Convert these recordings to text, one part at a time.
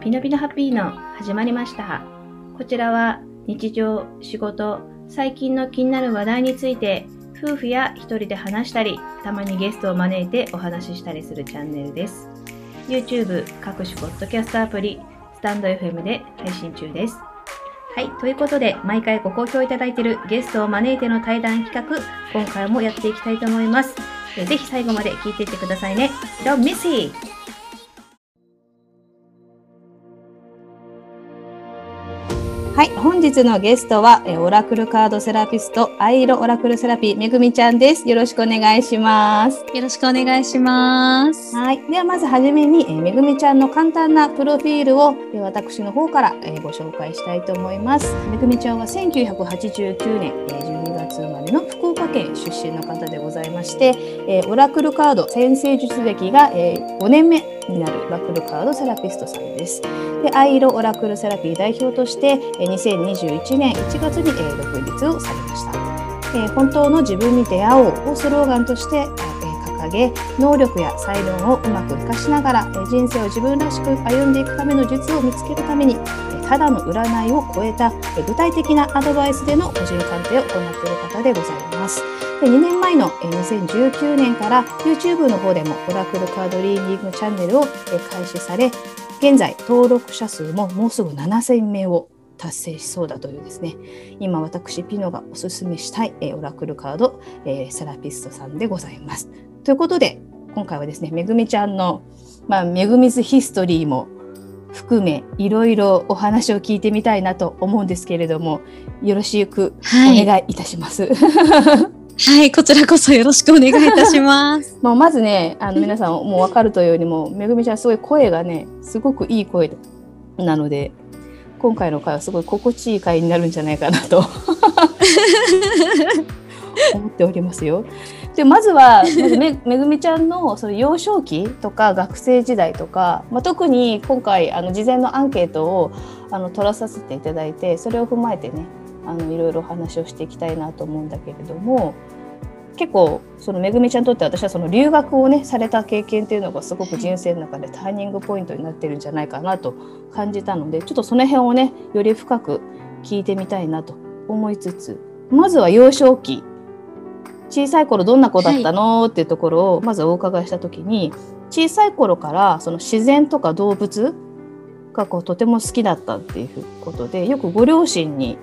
ピノピノハッピーの始まりました。こちらは日常、仕事、最近の気になる話題について夫婦や一人で話したり、たまにゲストを招いてお話ししたりするチャンネルです。YouTube、各種ポッドキャストアプリ、スタンド FM で配信中です。はい。ということで、毎回ご好評いただいているゲストを招いての対談企画、今回もやっていきたいと思います。ぜひ最後まで聞いていってくださいね。Don't miss it! はい、本日のゲストは、えオラクルカードセラピスト、アイロオラクルセラピー、めぐみちゃんです。よろしくお願いします。よろしくお願いします。はい。では、まずはじめに、えめぐみちゃんの簡単なプロフィールを、え私の方から、えご紹介したいと思います。めぐみちゃんは1989年、え12月生まれの福岡県出身の方でございまして、えオラクルカード先生術歴が、え5年目になるオラクルカードセラピストさんです。で、アイロオラクルセラピー代表として、え2021年1月に、え独立をされました。えー本当の自分に出会おうをスローガンとして、えー掲げ能力や才能をうまく活かしながら、えー人生を自分らしく歩んでいくための術を見つけるために、ただの占いを超えた、具体的なアドバイスでの個人鑑定を行っている方でございます。で2年前の2019年から YouTube の方でもオラクルカードリーディングチャンネルを開始され現在登録者数ももうすぐ7000名を達成しそうだというですね今私ピノがおすすめしたい、えオラクルカード、えセラピストさんでございます。ということで今回はですねめぐみちゃんの、まあ、めぐみずヒストリーも含めいろいろお話を聞いてみたいなと思うんですけれどもよろしくおはい。願いいたします。はい、こちらこそよろしくお願いいたします。もうまずねあの皆さんもう分かるというよりもめぐみちゃんすごい声がねすごくいい声なので今回の回はすごい心地いい回になるんじゃないかなと 思っておりますよ。でまずはめ めぐみちゃんのその幼少期とか学生時代とか、まあ、特に今回あの事前のアンケートをあの取らさせていただいてそれを踏まえてねあのいろいろお話をしていきたいなと思うんだけれども結構そのめぐみちゃんにとって私はその留学をねされた経験っていうのがすごく人生の中でターニングポイントになってるんじゃないかなと感じたのでちょっとその辺をねより深く聞いてみたいなと思いつつまずは幼少期小さい頃どんな子だったの、っていうところをまずお伺いした時に小さい頃からその自然とか動物がこうとても好きだったっていうことでよくご両親に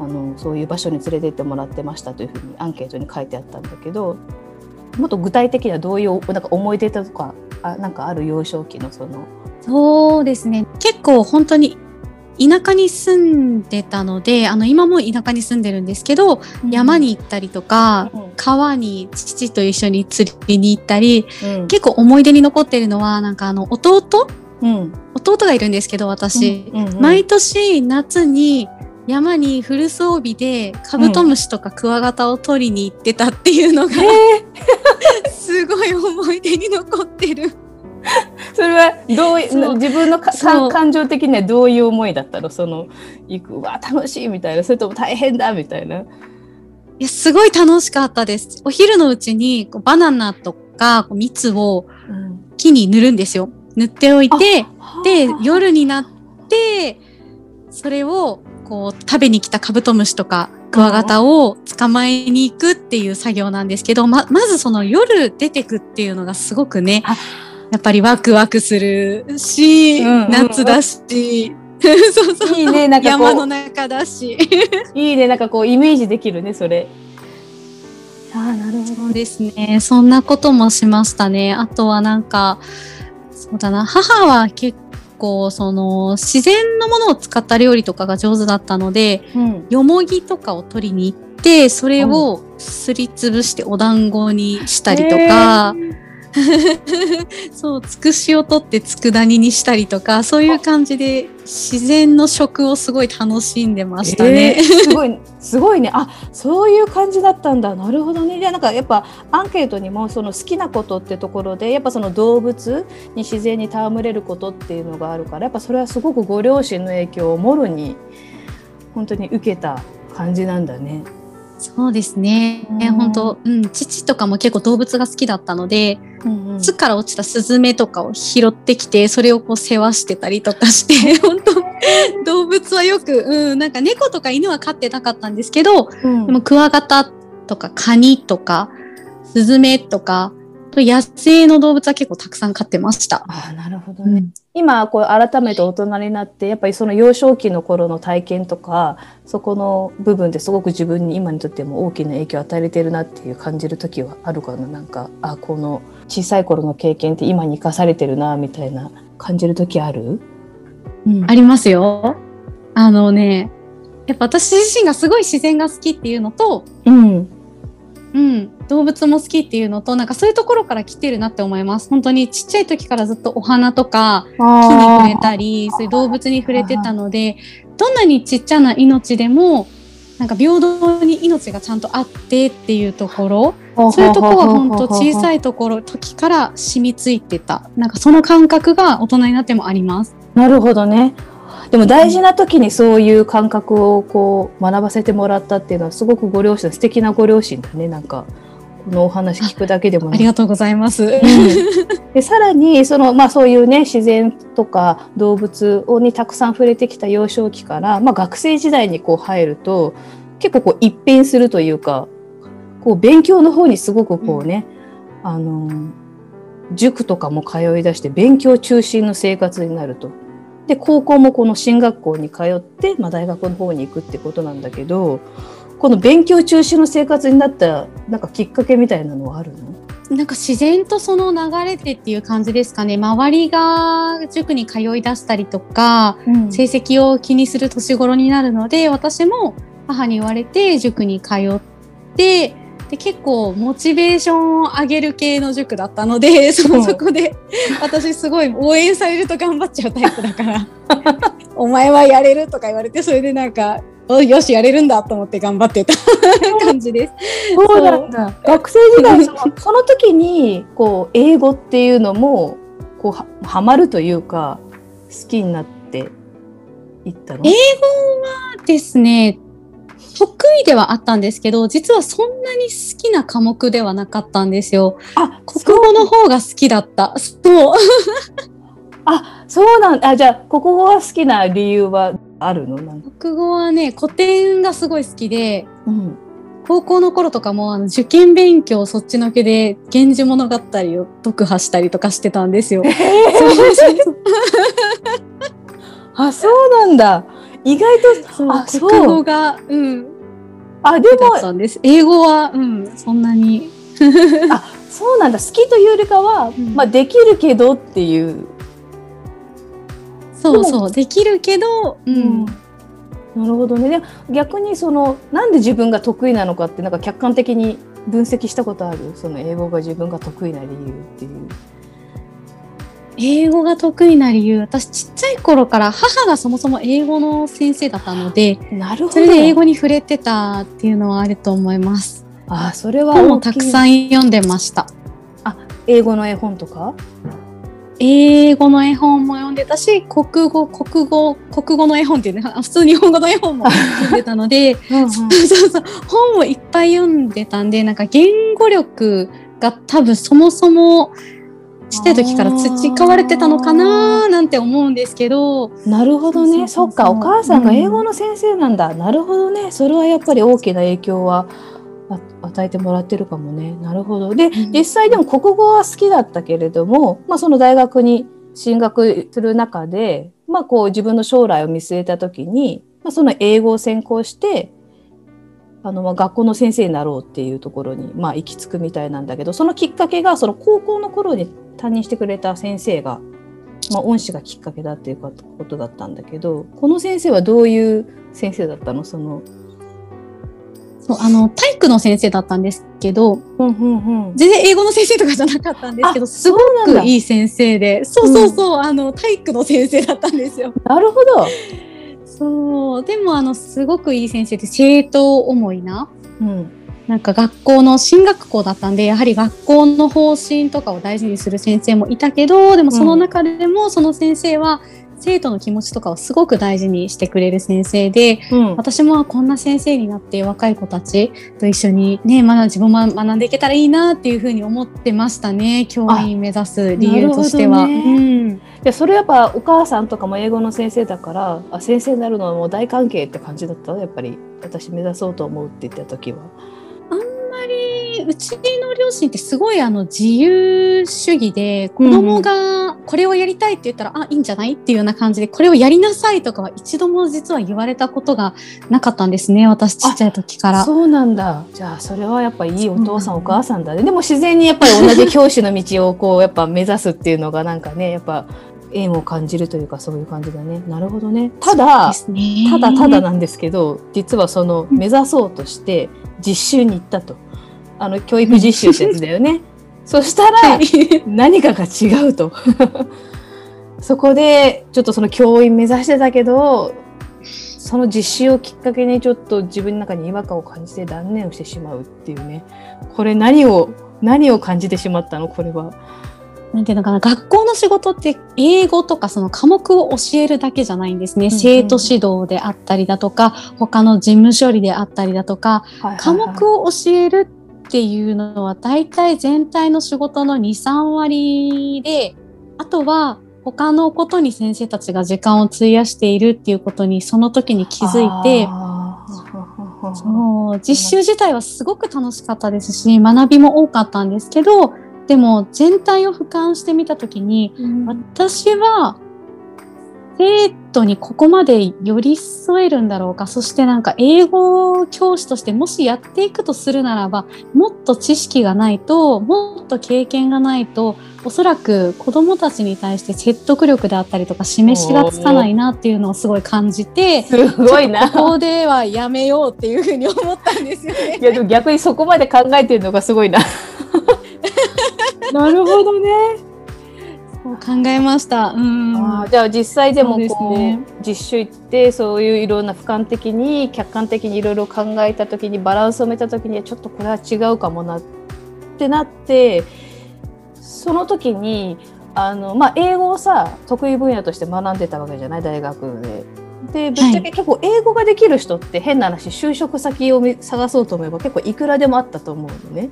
あのそういう場所に連れて行ってもらってましたというふうにアンケートに書いてあったんだけどもっと具体的にはどういうなんか思い出とかあなんかある幼少期のその？そうですね。結構本当に田舎に住んでたので、あの今も田舎に住んでるんですけど、山に行ったりとか、うん。川に父と一緒に釣りに行ったり、うん。結構思い出に残ってるのは、なんかあの弟？うん。弟がいるんですけど、私。うんうん毎年夏に山にフル装備でカブトムシとかクワガタを取りに行ってたっていうのが、すごい思い出に残ってる。どう自分の感情的にはどういう思いだったの？その行くうわ楽しいみたいなそれとも大変だみたいな？いや、すごい楽しかったです。お昼のうちにこうバナナとかこう蜜を木に塗るんですよ。塗っておいて、で、夜になって、それをこう食べに来たカブトムシとかクワガタを捕まえに行くっていう作業なんですけど、ま、まずその夜出てくっていうのがすごくねあ、やっぱりワクワクするし、うんうん夏だし、そうそう。いいねなんか山の中だし。いいねなんかこうイメージできるねそれ。ああなるほそうですね。そんなこともしましたね。あとはなんか、そうだな、母は結構、その、自然のものを使った料理とかが上手だったので、うんよもぎとかを取りに行って、それをすりつぶしてお団子にしたりとか、そう、つくしを取って佃煮にしたりとか、そういう感じで自然の食をすごい楽しんでましたね。えーすごいすごいねあそういう感じだったんだなるほどねじゃあなんかやっぱアンケートにもその好きなことってところでやっぱその動物に自然に戯れることっていうのがあるからやっぱそれはすごくご両親の影響をもろに本当に受けた感じなんだね。そうですね。うん本当、うん、父とかも結構動物が好きだったので、巣から落ちたスズメとかを拾ってきてそれをこう世話してたりとかして 本当動物はよく、うん、なんか猫とか犬は飼ってなかったんですけど、うん、でもクワガタとかカニとかスズメとか野生の動物は結構たくさん飼ってました。あなるほどね。うん、今こう改めて大人になってやっぱりその幼少期の頃の体験とかそこの部分ですごく自分に今にとっても大きな影響を与えてるなっていう感じる時はあるかな。なんかあこの小さい頃の経験って今に生かされてるなみたいな感じる時ある、うん、ありますよ。あのねやっぱ私自身がすごい自然が好きっていうのと、うん、うん、動物も好きっていうのとなんかそういうところから来てるなって思います。本当にちっちゃい時からずっとお花とか木に触れたりそういう動物に触れてたのでどんなにちっちゃな命でもなんか平等に命がちゃんとあってっていうところ。そういうとこは本当小さいところ時から染みついてた。なんかその感覚が大人になってもあります。なるほどね。でも大事な時にそういう感覚をこう学ばせてもらったっていうのはすごくご両親素敵なご両親だねなんか。このお話聞くだけでも、ね、ありがとうございます。うん、でさらにその、まあ、そういうね自然とか動物にたくさん触れてきた幼少期から、まあ、学生時代にこう入ると結構こう一変するというかこう勉強の方にすごくこうね、うん、あの塾とかも通い出して勉強中心の生活になると。で高校もこの進学校に通って、まあ、大学の方に行くってことなんだけどこの勉強中止の生活になったなんかきっかけみたいなのはあるの？なんか自然とその流れてっていう感じですかね。周りが塾に通い出したりとか、うん、成績を気にする年頃になるので私も母に言われて塾に通ってで結構モチベーションを上げる系の塾だったのでそそこで私すごい応援されると頑張っちゃうタイプだから。お前はやれるとか言われてそれでなんかよしやれるん。だと思って頑張ってた感じです。そうなん。だ学生時代その時にこう英語っていうのもこうははまるというか好きになっていったの英語はですね得意ではあったん。ですけど実はそん。なに好きな科目ではなかったん。ですよ。あ国語の方が好きだった。そうあそうなん。あじゃあ国語が好きな理由はあるの？国語はね古典がすごい好きで、うん、高校の頃とかもあの受験勉強そっちのけで「源氏物語」を読破したりとかしてたんですよ。えー、あ そうなんだ。意外とあ国語。がうん。あでも英語はうんそんなに。あそうなんだ。好きというよりかは、うん、まあできるけどっていうそうそう。できるけど、うん、なるほどね。で逆にそのなんで自分が得意なのかってなんか客観的に分析したことある？その英語が自分が得意な理由っていう。英語が得意な理由？私ちっちゃい頃から母がそもそも英語の先生だったのでなるほど。それで英語に触れてたっていうのはあると思います。あそれは本もたくさん読んでました。あ英語の絵本とか？英語の絵本も読んでたし国語国語国語の絵本っていうね普通日本語の絵本も 読んでたのでうん、そうそう本をいっぱい読んでたんでなんか言語力が多分そもそもちっちゃい時から培われてたのかななんて思うんですけど。なるほどね。そっかお母さんが英語の先生なんだ、うん、なるほどね。それはやっぱり大きな影響は与えてもらってるかもね。なるほど。で、うん、実際でも国語は好きだったけれども、まあ、その大学に進学する中で、まあ、こう自分の将来を見据えた時に、まあ、その英語を専攻してあのまあ学校の先生になろうっていうところに、まあ、行き着くみたいなんだけどそのきっかけがその高校の頃に担任してくれた先生が、まあ、恩師がきっかけだっていうことだったんだけどこの先生はどういう先生だったの？そのあの体育の先生だったんですけど、うんうんうん、全然英語の先生とかじゃなかったんですけどすごくいい先生でそうそうそう、うん、あの体育の先生だったんですよ。なるほど。そう。でもあのすごくいい先生で生徒思いな、うん、なんか学校の進学校だったんでやはり学校の方針とかを大事にする先生もいたけどでもその中でもその先生は生徒の気持ちとかをすごく大事にしてくれる先生で、うん、私もこんな先生になって若い子たちと一緒にね、まだ自分も学んでいけたらいいなっていうふうに思ってましたね。教員目指す理由としては。ね、うん、でそれやっぱお母さんとかも英語の先生だからあ先生になるのはもう大関係って感じだった？やっぱり私目指そうと思うって言った時は。りうちの両親ってすごいあの自由主義で子供がこれをやりたいって言ったら、うん、あいいんじゃないっていうような感じでこれをやりなさいとかは一度も実は言われたことがなかったんですね私ちっちゃい時からそうなんだじゃあそれはやっぱいいお父さん、お母さんだねでも自然にやっぱり同じ教師の道をこうやっぱ目指すっていうのがなんかねやっぱ縁を感じるというかそういう感じだね。なるほどね。ただ、ね、ただただなんですけど、実はその目指そうとして実習に行ったと。あの教育実習ってやつだよね。そしたら何かが違うと。そこでちょっとその教員目指してたけどその実習をきっかけにちょっと自分の中に違和感を感じて断念をしてしまうっていうね。これ何を何を感じてしまったの？これは。なんていうのかな？学校の仕事って英語とかその科目を教えるだけじゃないんですね、うんうん、生徒指導であったりだとか他の事務処理であったりだとか、はいはいはい、科目を教えるっていうのは大体全体の仕事の23割であとは他のことに先生たちが時間を費やしているっていうことにその時に気づいてそう。実習自体はすごく楽しかったですし学びも多かったんですけどでも全体を俯瞰してみた時に、うん、私は生徒にここまで寄り添えるんだろうかそしてなんか英語教師としてもしやっていくとするならばもっと知識がないともっと経験がないとおそらく子どもたちに対して説得力であったりとか示しがつかないなっていうのをすごい感じてすごいなここではやめようっていうふうに思ったんですよね。いやでも逆にそこまで考えてるのがすごいな。なるほどね。考えました。うん、あじゃあ実際でもこう、ね、実習行ってそういういろんな俯瞰的に客観的にいろいろ考えた時にバランスを埋めた時にちょっとこれは違うかもなってなってその時にあの、まあ、英語をさ得意分野として学んでたわけじゃない大学で。でぶっちゃけ結構英語ができる人って変な話就職先を探そうと思えば結構いくらでもあったと思うのね。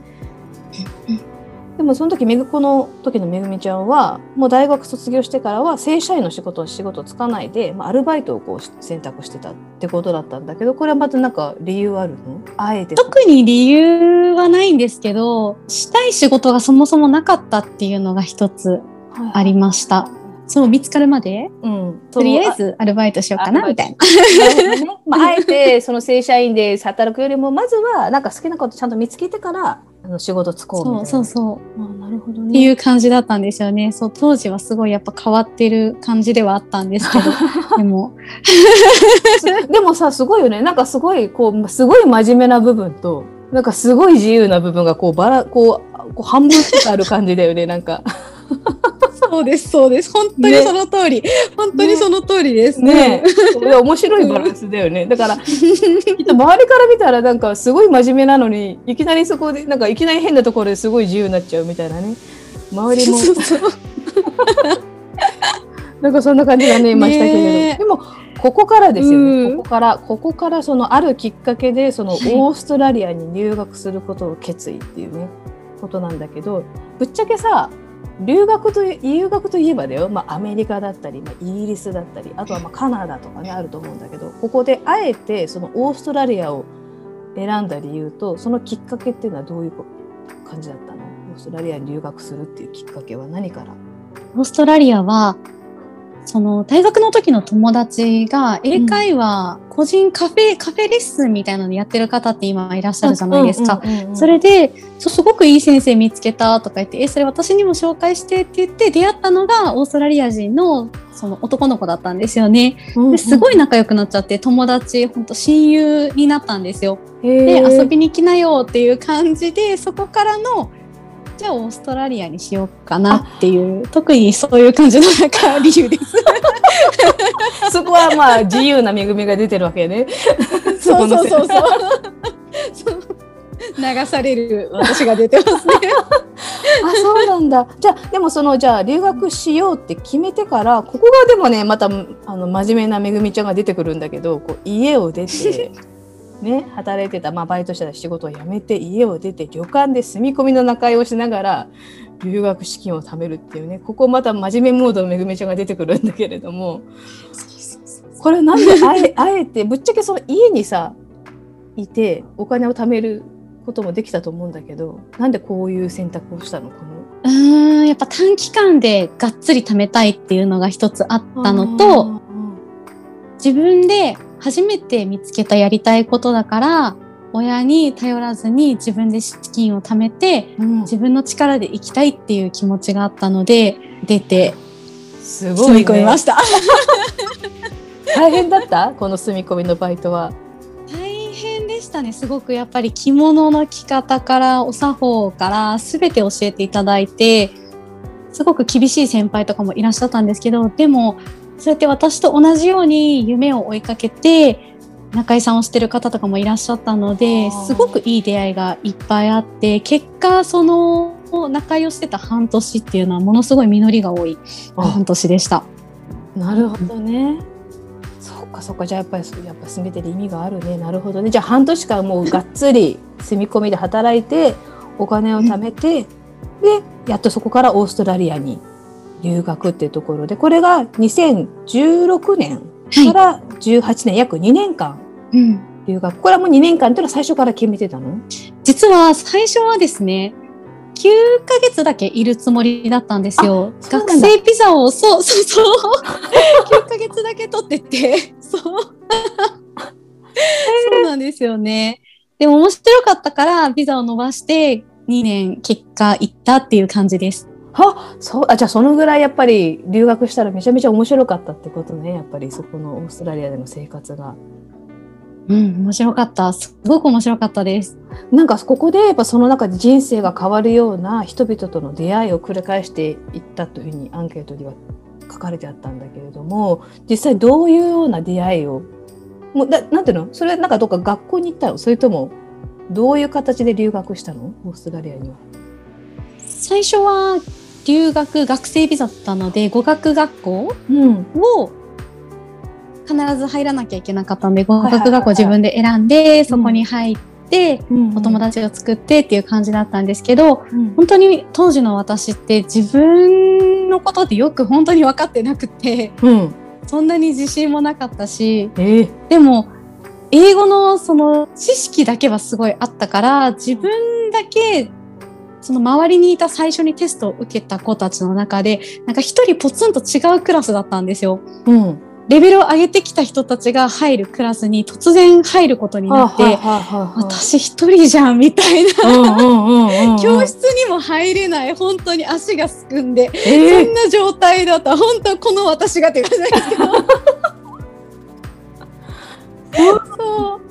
でもその時めぐこの時のめぐみちゃんはもう大学卒業してからは正社員の仕事を仕事つかないで、まあ、アルバイトをこう選択してたってことだったんだけどこれはまたなんか理由あるの？あえて。特に理由はないんですけどしたい仕事がそもそもなかったっていうのが一つありました。はいはいそう見つかるまで、うん、とりあえずアルバイトしようかなみたいな。ね。まあ、あえてその正社員で働くよりもまずはなんか好きなことちゃんと見つけてからあの仕事つこうみたいな。そうそうそう。あなるほどね。っていう感じだったんですよね。そう当時はすごいやっぱ変わってる感じではあったんですけど、でも でもさすごいよね。なんかすごいこうすごい真面目な部分となんかすごい自由な部分がこうばらこうこう半分ある感じだよね。なんか。そうです、そうです。本当にその通り。ね、本当にその通りですね。ね面白いバランスだよね。だから、きっと周りから見たらなんかすごい真面目なのに、いきなりそこで、なんかいきなり変なところですごい自由になっちゃうみたいなね。周りも。なんかそんな感じがね、いましたけれど。でも、ここからですよね、ここから、ここからそのあるきっかけで、そのオーストラリアに留学することを決意っていうね、ことなんだけど、ぶっちゃけさ、留学と留学といえばだよ、まあ、アメリカだったり、まあ、イギリスだったりあとはまあカナダとかねあると思うんだけどここであえてそのオーストラリアを選んだ理由とそのきっかけっていうのはどういう感じだったの？オーストラリアに留学するっていうきっかけは何から？オーストラリアはその大学の時の友達が英会話、個人カフェ、カフェレッスンみたいなのやってる方って今いらっしゃるじゃないですか。それで、すごくいい先生見つけたとか言って、え、それ私にも紹介してって言って出会ったのがオーストラリア人のその男の子だったんですよね。ですごい仲良くなっちゃって友達、本当親友になったんですよ。で、遊びに来なよっていう感じで、そこからのじゃあオーストラリアにしようかなっていう特にそういう感じのなんか理由です。そこはまあ自由な恵みが出てるわけね。そうそうそうそう。流される私が出てますね。そうなんだ。じゃあでもそのじゃあ留学しようって決めてからここがでもねまたあの真面目なめぐみちゃんが出てくるんだけど、こう家を出てね働いてたまあバイトしてた仕事を辞めて家を出て旅館で住み込みの仲居をしながら留学資金を貯めるっていうねここまた真面目モードのめぐみちゃんが出てくるんだけれども。これなんであえ あえてぶっちゃけその家にさいてお金を貯めることもできたと思うんだけどなんでこういう選択をしたのこの？うんやっぱ短期間でがっつり貯めたいっていうのが一つあったのと自分で初めて見つけたやりたいことだから親に頼らずに自分で資金を貯めて、うん、自分の力で生きたいっていう気持ちがあったので出てすごい、ね、込みました。大変だった？この住み込みのバイトは。大変でしたねすごくやっぱり着物の着方からお作法から全て教えていただいてすごく厳しい先輩とかもいらっしゃったんですけどでもそうやって私と同じように夢を追いかけて中井さんをしてる方とかもいらっしゃったのですごくいい出会いがいっぱいあって結果その仲良してた半年っていうのはものすごい実りが多い半年でした。なるほどね。かそっか。じゃあやっぱりやっぱ全てで意味があるね。なるほどね。じゃあ半年間もうがっつり住み込みで働いてお金を貯めて、でやっとそこからオーストラリアに留学っていうところでこれが2016年から18年、約2年間留学、これはもう2年間っていうのは最初から決めてたの？実は最初はですね9ヶ月だけいるつもりだったんですよ。学生ビザを、そうそうそう。9 ヶ月だけ取ってて、そう。そうなんですよね。でも面白かったからビザを伸ばして2年結果行ったっていう感じです。はそうあじゃあそのぐらいやっぱり留学したらめちゃめちゃ面白かったってことねやっぱりそこのオーストラリアでの生活が。うん、面白かった。すごく面白かったです。なんかここでやっぱその中で人生が変わるような人々との出会いを繰り返していったというふうにアンケートには書かれてあったんだけれども、実際どういうような出会いを、もうだなんていうの？それなんかどっか学校に行ったの？それともどういう形で留学したの？オーストラリアには。最初は留学学生ビザだったので語学学校を必ず入らなきゃいけなかったんで語学学校自分で選んで、そこに入って、お友達を作ってっていう感じだったんですけど、本当に当時の私って自分のことでよく本当に分かってなくて、そんなに自信もなかったし、えー、でも英語のその知識だけはすごいあったから自分だけその周りにいた最初にテストを受けた子たちの中でなんか一人ポツンと違うクラスだったんですよ。うん、レベルを上げてきた人たちが入るクラスに突然入ることになって、私一人じゃんみたいな、教室にも入れない本当に足がすくんで、えー、そんな状態だった。本当この私がって感じなんですけど。そう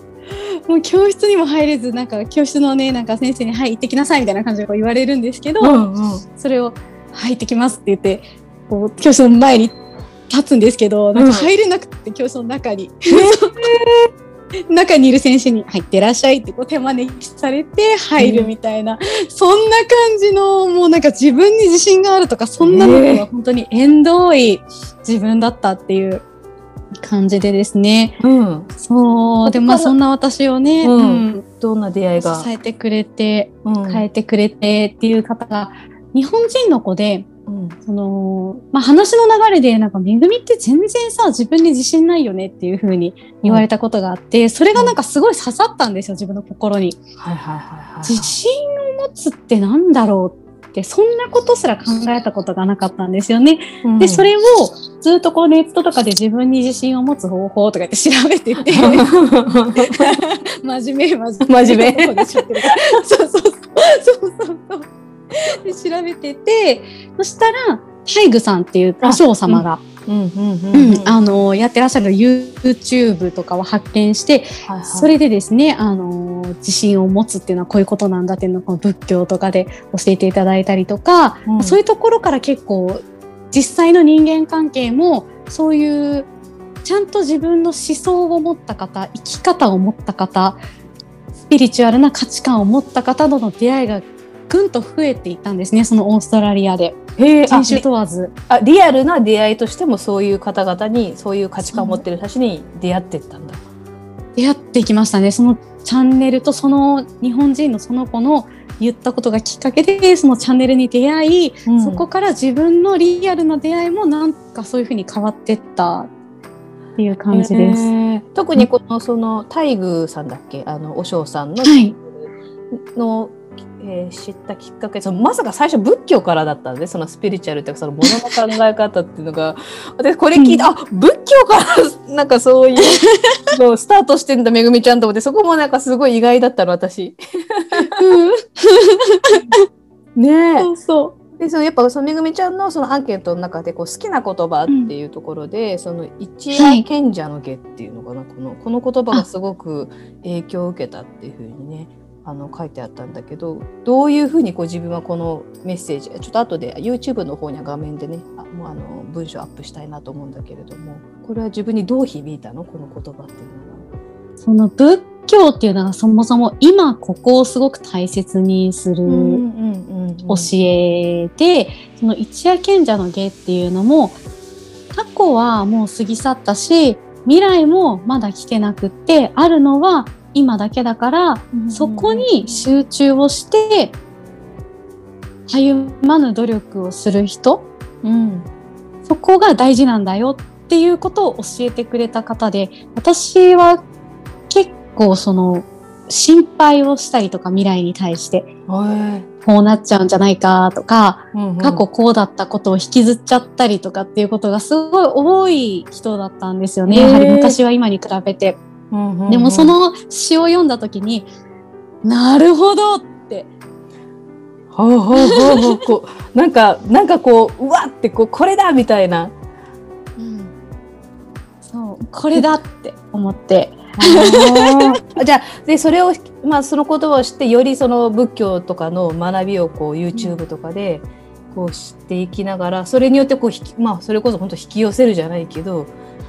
もう教室にも入れずなんか教室のねなんか先生に「はい行ってきなさい」みたいな感じで言われるんですけど、うんうん、それを「はい行ってきます」って言ってこう教室の前に立つんですけど、なんか入れなくて、教室の中に。中にいる選手に入ってらっしゃいってこう手招きされて入るみたいな、うん、そんな感じのもうなんか自分に自信があるとかそんなのは本当に縁遠い自分だったっていう感じでですね、うん、そう。でまあそんな私をね、うん、どんな出会いが？支えてくれて、変えてくれてっていう方が日本人の子でうん、そのまあ、話の流れでなんか「めぐみって全然さ自分に自信ないよね」っていうふうに言われたことがあって、それがなんかすごい刺さったんですよ自分の心に。自信を持つってなんだろうってそんなことすら考えたことがなかったんですよね。うん、でそれをずっとこうネットとかで自分に自信を持つ方法とかって調べてて 真面目真面目。そうそうそうそうそうそう。で調べててそしたら大愚さんっていうお嬢様が。あのやってらっしゃる YouTube とかを発見して、はいはい、それでですねあの自信を持つっていうのはこういうことなんだっていうのをこの仏教とかで教えていただいたりとか、うん、そういうところから結構実際の人間関係もそういうちゃんと自分の思想を持った方生き方を持った方スピリチュアルな価値観を持った方との出会いがぐんと増えていったんですねそのオーストラリアで。へえ人種問わず。あリアルな出会いとしてもそういう方々にそういう価値観を持ってる人たちに出会ってったんだ。出会っていきましたね。そのチャンネルとその日本人のその子の言ったことがきっかけでそのチャンネルに出会い、うん。そこから自分のリアルな出会いもなんかそういうふうに変わってったっていう感じです。へー。特にこのその大宮さんだっけ？あの和尚さんの,、はい。の、えー知ったきっかけそのまさか最初仏教からだったんでそのスピリチュアルっていうかそのものの考え方っていうのが 私これ聞いて、あ仏教からなんかそういうスタートしてんだめぐみちゃんと思ってそこもなんかすごい意外だったの私。ねえ。そうそう。でそのやっぱそのめぐみちゃんのそのアンケートの中でこう好きな言葉っていうところで、その一夜賢者の下っていうのかな、このこの言葉がすごく影響を受けたっていうふうにねあの書いてあったんだけどどういうふうにこう自分はこのメッセージちょっと後で YouTube の方には画面でねあもうあの文章アップしたいなと思うんだけれどもこれは自分にどう響いたの？この言葉っていうのは。その仏教っていうのがそもそも今ここをすごく大切にする教えで、その一夜賢者の芸っていうのも過去はもう過ぎ去ったし未来もまだ来てなくってあるのは今だけだから、そこに集中をしてたゆまぬ努力をする人うん。そこが大事なんだよっていうことを教えてくれた方で私は結構その心配をしたりとか未来に対してはいこうなっちゃうんじゃないかとかうんうん。過去こうだったことを引きずっちゃったりとかっていうことがすごい多い人だったんですよね。やはり昔は今に比べて。うんうんうんでもその詩を読んだ時に、なるほどって。ほうほうほうほうこう なんかなんかこううわってこうこれだみたいな。そう、これだって思って。あ じゃあでそれをまあその言葉を知ってよりその仏教とかの学びをこう YouTube とかでこう知っていきながらそれによってこう引きまあそれこそ本当引き寄せるじゃないけど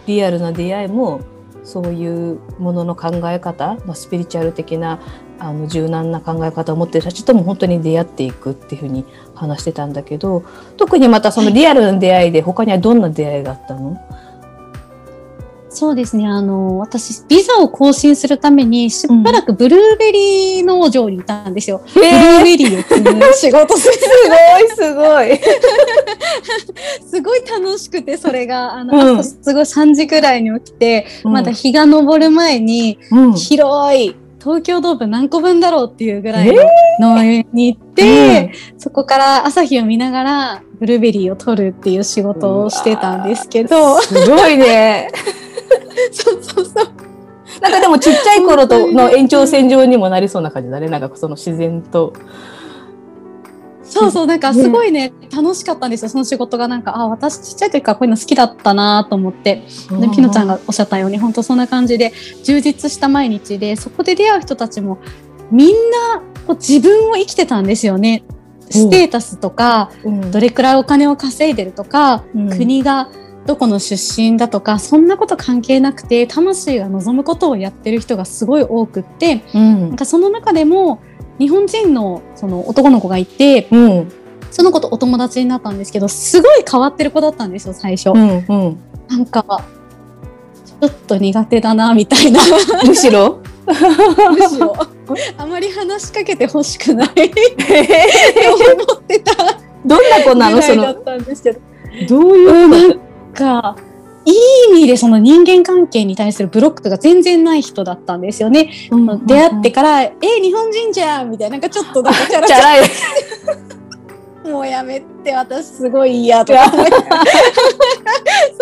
リアルな出会いもそういうものの考え方、まあ、スピリチュアル的なあの柔軟な考え方を持ってる人たちとも本当に出会っていくっていうふうに話してたんだけど特にまたそのリアルな出会いで他にはどんな出会いがあったの、そうですね。あの、私、ビザを更新するために、しばらくブルーベリー農場にいたんですよ。ブルーベリーを摘む 仕事する。すごいす すごい楽しくて、それが。あうんすごい3時くらいに起きて、ごい。まだ日が昇る前に、うん広い、東京ドーム何個分だろうっていうぐらいの農園に行って、で、そこから朝日を見ながら、ブルーベリーを取るっていう仕事をしてたんですけど、すごいね。そうそうそう。なんかでもちっちゃい頃との延長線上にもなりそうな感じだね。なんかその自然と。そうそう、なんかすごいね、楽しかったんですよ。その仕事がなんか、あ、私ちっちゃい時からこういうの好きだったなと思って。で、ピノちゃんがおっしゃったように、本当そんな感じで、充実した毎日で、そこで出会う人たちも、みんなこう自分を生きてたんですよね。ステータスとか、うんどれくらいお金を稼いでるとか、うん国がどこの出身だとか、そんなこと関係なくて、魂が望むことをやってる人がすごい多くって、うん。なんかその中でも、日本人のその男の子がいて、うん。その子とお友達になったんですけど、すごい変わってる子だったんですよ、最初。うんうん。なんか、ちょっと苦手だな、みたいな。むしろ？むしろ、あまり話しかけてほしくない。って思ってた。どんな子なの？その。ぐらいだったんですけど。どういうなんか、いい意味でその人間関係に対するブロックが全然ない人だったんですよね。うん出会ってから、え、日本人じゃんみたいな、なんかちょっとなんかチャラい。もうやめて、私すごい嫌とか。そう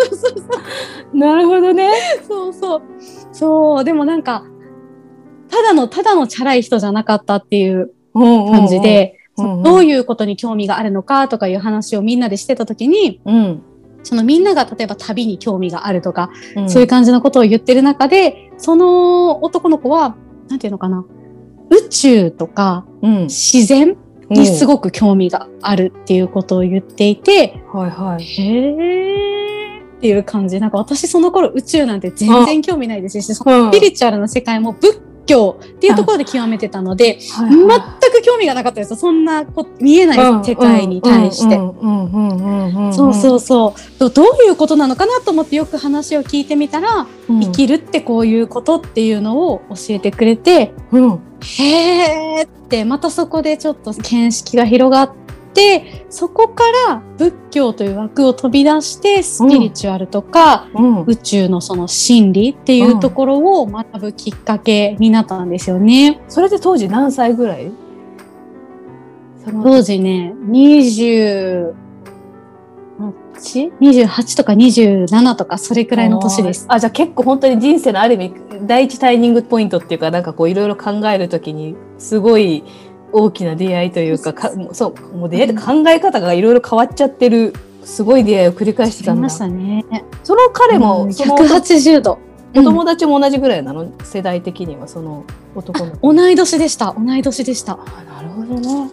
そうそう。なるほどね。そうそう。そう、でもなんか、ただの、ただのチャラい人じゃなかったっていう感感じで、どういうことに興味があるのかとかいう話をみんなでしてた時に、うんそのみんなが例えば旅に興味があるとか、うん。そういう感じのことを言ってる中で、その男の子は、なんていうのかな、宇宙とかうん。自然にすごく興味があるっていうことを言っていて、はいはい。へー。っていう感じ。なんか私その頃宇宙なんて全然興味ないですし、そのうん。スピリチュアルな世界も仏教っていうところで極めてたので、全く興味がなかったですそんなこ見えない世界に対して。そうそうそう。どういうことなのかなと思ってよく話を聞いてみたら、うん、生きるってこういうことっていうのを教えてくれて、うん、へーってまたそこでちょっと見識が広がって。でそこから仏教という枠を飛び出してスピリチュアルとか、うん、宇宙のその真理っていうところを学ぶきっかけになったんですよね。それで当時何歳ぐらい？当時ね20 28とか27とかそれくらいの年です。あじゃあ結構本当に人生のある意味第一タイミングポイントっていうかなんかこういろいろ考えるときにすごい大きな出会いというかかそうもう出会い考え方がいろいろ変わっちゃってるすごい出会いを繰り返してたんだ。その彼も、うん、180度。お友達も同じぐらいなの、世代的にはその男の同い年でした。同い年でした。あなるほどね。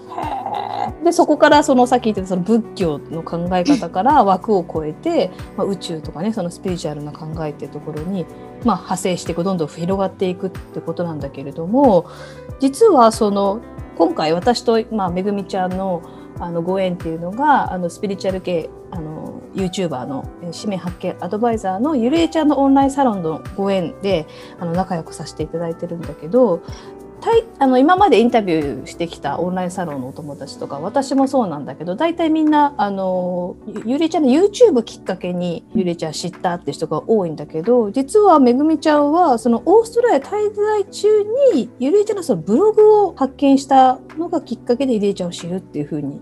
でそこからそのさっき言ってたその仏教の考え方から枠を超えて、まあ、宇宙とかねそのスピリチュアルな考えっていうところに、まあ、派生していくどんどん広がっていくってことなんだけれども実はその今回私と、まあ、めぐみちゃんのあのご縁っていうのがあのスピリチュアル系あの YouTuber の使命発見アドバイザーのゆるえちゃんのオンラインサロンのご縁であの仲良くさせていただいてるんだけどあの今までインタビューしてきたオンラインサロンのお友達とか私もそうなんだけど大体みんなあのゆりえちゃんの YouTube きっかけにゆりえちゃん知ったって人が多いんだけど実はめぐみちゃんはそのオーストラリア滞在中にゆりえちゃんのそのブログを発見したのがきっかけでゆりえちゃんを知るっていうふうに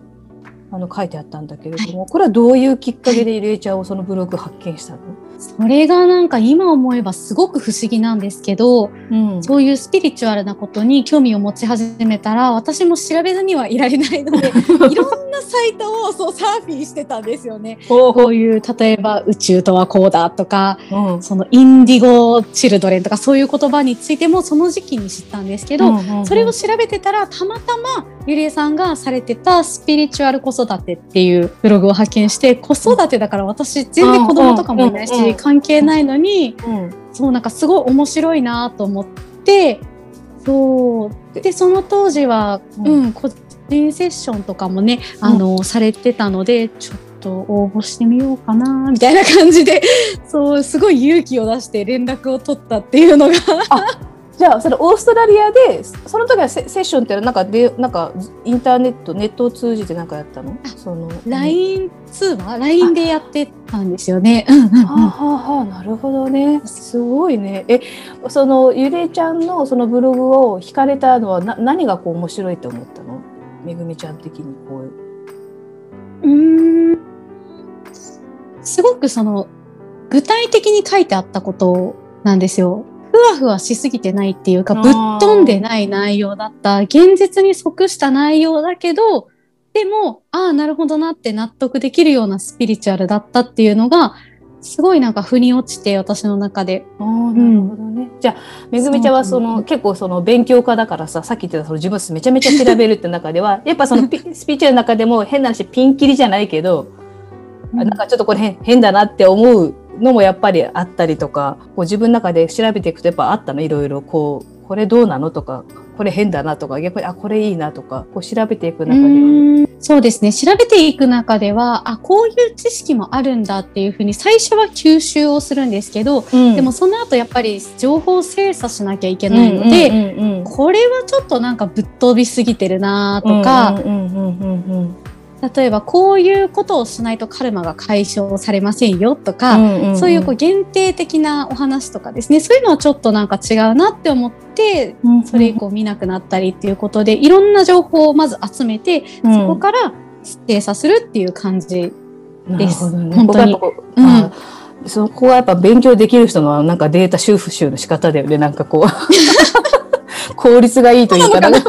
あの書いてあったんだけれども、はい、これはどういうきっかけでゆりえちゃんをそのブログ発見したの？それがなんか今思えばすごく不思議なんですけど、うん、そういうスピリチュアルなことに興味を持ち始めたら私も調べずにはいられないので いろんなサイトをそうサーフィンしてたんですよね。こういう例えば宇宙とはこうだとか、うん、そのインディゴチルドレンとかそういう言葉についてもその時期に知ったんですけど、うんうんうん、それを調べてたらたまたまゆりえさんがされてたスピリチュアル子育てっていうブログを発見して子育てだから私全然子供とかもいないし、関係ないのに、うん、そうなんかすごい面白いなと思ってそう。でその当時は、うん、個人セッションとかもね、あのされてたのでちょっと応募してみようかなみたいな感じでそうすごい勇気を出して連絡を取ったっていうのがじゃあそれオーストラリアでその時はセッションってなんかでなんかインターネットネットを通じてなんかやったの？その LINE 通話？LINE でやってたんですよね。はあ、はあはあ、なるほどね。すごいね。えそのゆれちゃんのそのブログを引かれたのはな何がこう面白いと思ったの？めぐみちゃん的にこうう。ん。すごくその具体的に書いてあったことなんですよ。ふわふわしすぎてないっていうか、ぶっ飛んでない内容だった、現実に即した内容だけど、でも、ああ、なるほどなって納得できるようなスピリチュアルだったっていうのが、すごいなんか腑に落ちて、私の中で。ああ、なるほどね。うん、じゃあ、めぐみちゃんはその、結構その勉強家だからさ、さっき言ってたその自分めちゃめちゃ調べるって中では、やっぱその スピリチュアルの中でも変な話、ピンキリじゃないけど、うん、なんかちょっとこれ変だなって思うのもやっぱりあったりとかこう自分の中で調べていくとやっぱあったのいろいろこうこれどうなのとかこれ変だなとか逆にあこれいいなとかこう調べていく中でそうですね。調べていく中ではあこういう知識もあるんだっていうふうに最初は吸収をするんですけど、うん、でもその後やっぱり情報精査しなきゃいけないので、これはちょっとなんかぶっ飛びすぎてるなとか。例えばこういうことをしないとカルマが解消されませんよとか、うんうんうん、そういうこう限定的なお話とかですね。そういうのはちょっとなんか違うなって思って、うんうん、それ以降見なくなったりっていうことでいろんな情報をまず集めて、うん、そこから精査するっていう感じです。ね、本当に、うん、そこはやっぱ勉強できる人のなんかデータ収集の仕方だよね。なんかこう。効率がいいというか、なんか、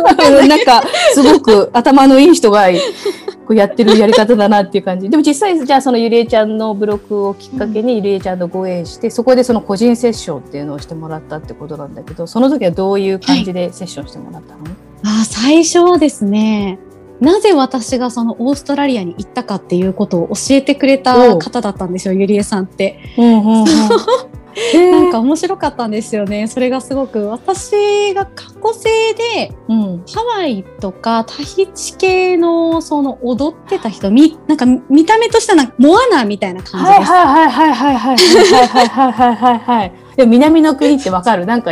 すごく頭のいい人がこうやってるやり方だなっていう感じ。でも実際、じゃあそのゆりえちゃんのブログをきっかけにゆりえちゃんとご縁して、そこでその個人セッションっていうのをしてもらったってことなんだけど、その時はどういう感じでセッションしてもらったの、はい、あ最初はですね、なぜ私がそのオーストラリアに行ったかっていうことを教えてくれた方だったんですよ、ゆりえさんって。うんうんうん なんか面白かったんですよね。それがすごく私が過去生で、うん、ハワイとかタヒチ系のその踊ってた人みなんか見た目としてはなんかモアナみたいな感じです。はいはいはいはいはいはいはいはいはいはいはい。で南の国ってわかる？なんか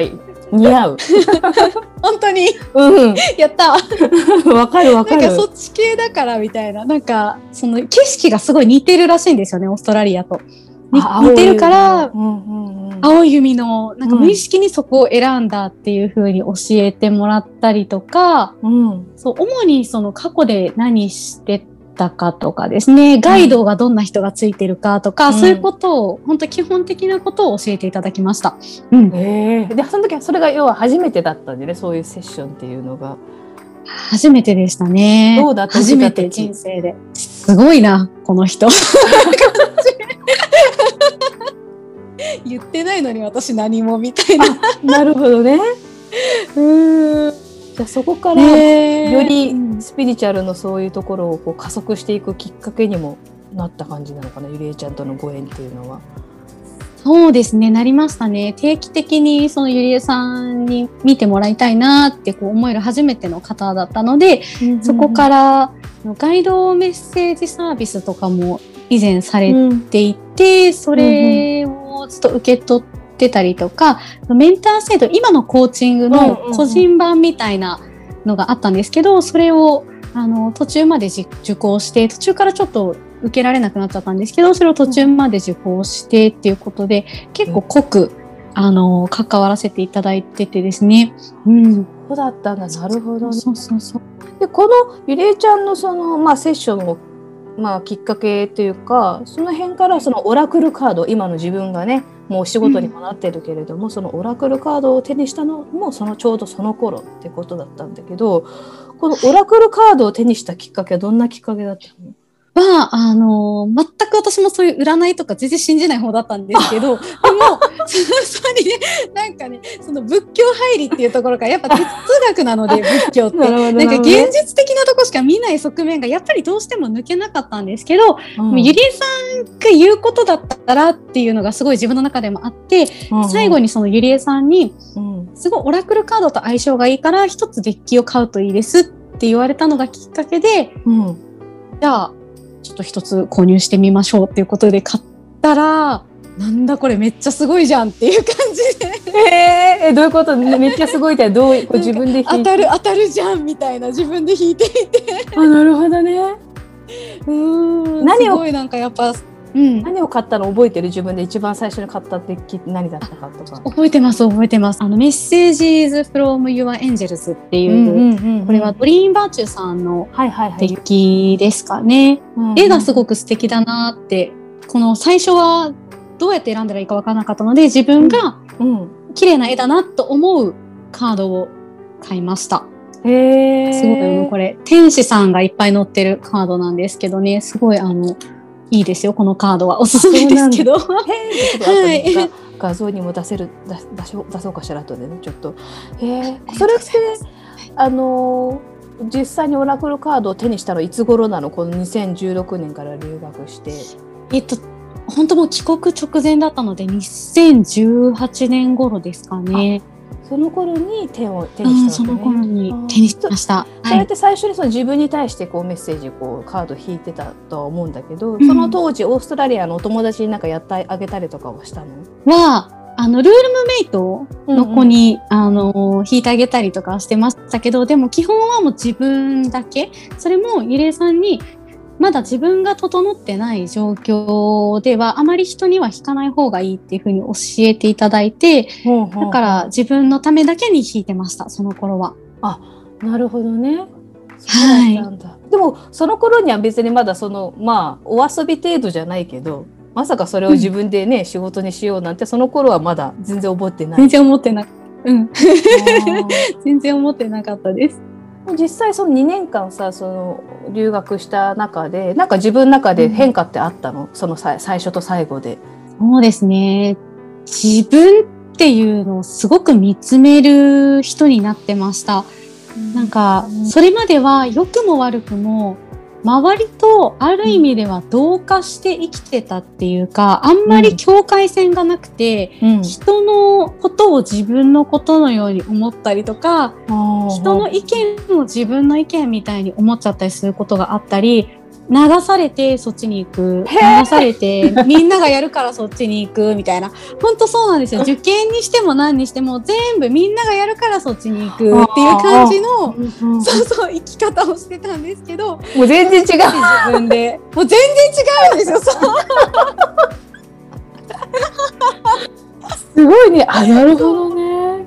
似合う。本当に？うん。やった。わかるわかる。なんかそっち系だからみたいな。なんか、その景色がすごい似てるらしいんですよね、オーストラリアと。似てるから、青い海の、なんか無意識にそこを選んだっていう風に教えてもらったりとか、うん、そう、主にその過去で何してたかとかですね、ガイドがどんな人がついてるかとか、うん、そういうことを、本当基本的なことを教えていただきました。うん。えー、で、その時はそれが要は初めてだったんでね、そういうセッションっていうのが。初めてでしたね。どうだった初めて人生で。すごいな、この人。言ってないのに私何もみたいな。なるほどね。うんじゃあそこからよりスピリチュアルのそういうところをこう加速していくきっかけにもなった感じなのかなゆりえちゃんとのご縁っていうのは。そうですねなりましたね定期的にそのゆりえさんに見てもらいたいなってこう思える初めての方だったので、うんうん、そこからガイドメッセージサービスとかも以前されていて、うん、それをちょっと受け取ってたりとか、メンター制度、今のコーチングの個人版みたいなのがあったんですけど、それをあの途中まで受講して、途中からちょっと受けられなくなっちゃったんですけど、それを途中まで受講してっていうことで、結構濃く、あの、関わらせていただいててですね。うん。そうだったんだ。なるほど、ね、そうそうそう。で、このゆりえちゃんのその、まあ、セッションをまあ、きっかけというかその辺からそのオラクルカード今の自分がねもう仕事にもなってるけれども、うん、そのオラクルカードを手にしたのもそのちょうどその頃ってことだったんだけどこのオラクルカードを手にしたきっかけはどんなきっかけだったの？は、あの、全く私もそういう占いとか全然信じない方だったんですけど、でも、それにね、なんかね、その仏教入りっていうところから、やっぱ哲学なので、仏教って、なんか現実的なとこしか見ない側面が、やっぱりどうしても抜けなかったんですけど、うん、ゆりえさんが言うことだったらっていうのがすごい自分の中でもあって、うん、最後にそのゆりえさんに、うん、すごいオラクルカードと相性がいいから、一つデッキを買うといいですって言われたのがきっかけで、うん、じゃあ、ちょっと一つ購入してみましょうっていうことで買ったら、なんだこれめっちゃすごいじゃんっていう感じで。えー、どういうこと？めっちゃすごいってどう自分で当たる当たるじゃんみたいな自分で弾いていて。あなるほどね。うん何を？すごいなんかやっぱうん、何を買ったの覚えてる？自分で一番最初に買ったデッキ何だったかとか。覚えてます覚えてます。あのメッセージズ from your angels っていう,、うんうんうん、これはドリーンバーチューさんのデッキですかね、絵がすごく素敵だなってこの最初はどうやって選んだらいいか分からなかったので自分が綺麗な絵だなと思うカードを買いました。へすごいこれ天使さんがいっぱい載ってるカードなんですけどね。すごいあのいいですよこのカードはおすすめですけど。はい、画像にも出せる出し出そうかしらとでねちょっと。えそれってあの実際にオラクルカードを手にしたのいつ頃なの？この2016年から留学して。えっと本当もう帰国直前だったので2018年頃ですかね。その頃に手を手にしたわけ、ね、その頃に手にしました。それって最初にその自分に対してこうメッセージこうカード引いてたとは思うんだけど、うん、その当時オーストラリアのお友達になんかやってあげたりとかはしたの？はあのルールムメイトの子に、うんうん、あの引いてあげたりとかしてましたけどでも基本はもう自分だけ。それもゆりえさんにまだ自分が整ってない状況ではあまり人には引かない方がいいっていうふうに教えていただいて、だから自分のためだけに引いてましたその頃は。あなるほどね。はい、でもその頃には別にまだそのまあお遊び程度じゃないけどまさかそれを自分でね、うん、仕事にしようなんてその頃はまだ全然思ってない。全然思ってなうん 全然思ってなかったです。実際その2年間さその留学した中でなんか自分の中で変化ってあったの、うん、その最初と最後で。そうですね自分っていうのをすごく見つめる人になってました。うん、なんかそれまでは良くも悪くも周りとある意味では同化して生きてたっていうか、あんまり境界線がなくて、うん、人のことを自分のことのように思ったりとか、人の意見を自分の意見みたいに思っちゃったりすることがあったり、流されてそっちに行く。流されてみんながやるからそっちに行くみたいな。本当そうなんですよ。受験にしても何にしても全部みんながやるからそっちに行くっていう感じのそうそう生き方をしてたんですけど。もう全然違う。自分で。もう全然違うんですよそう。すごいね。あなるほどね。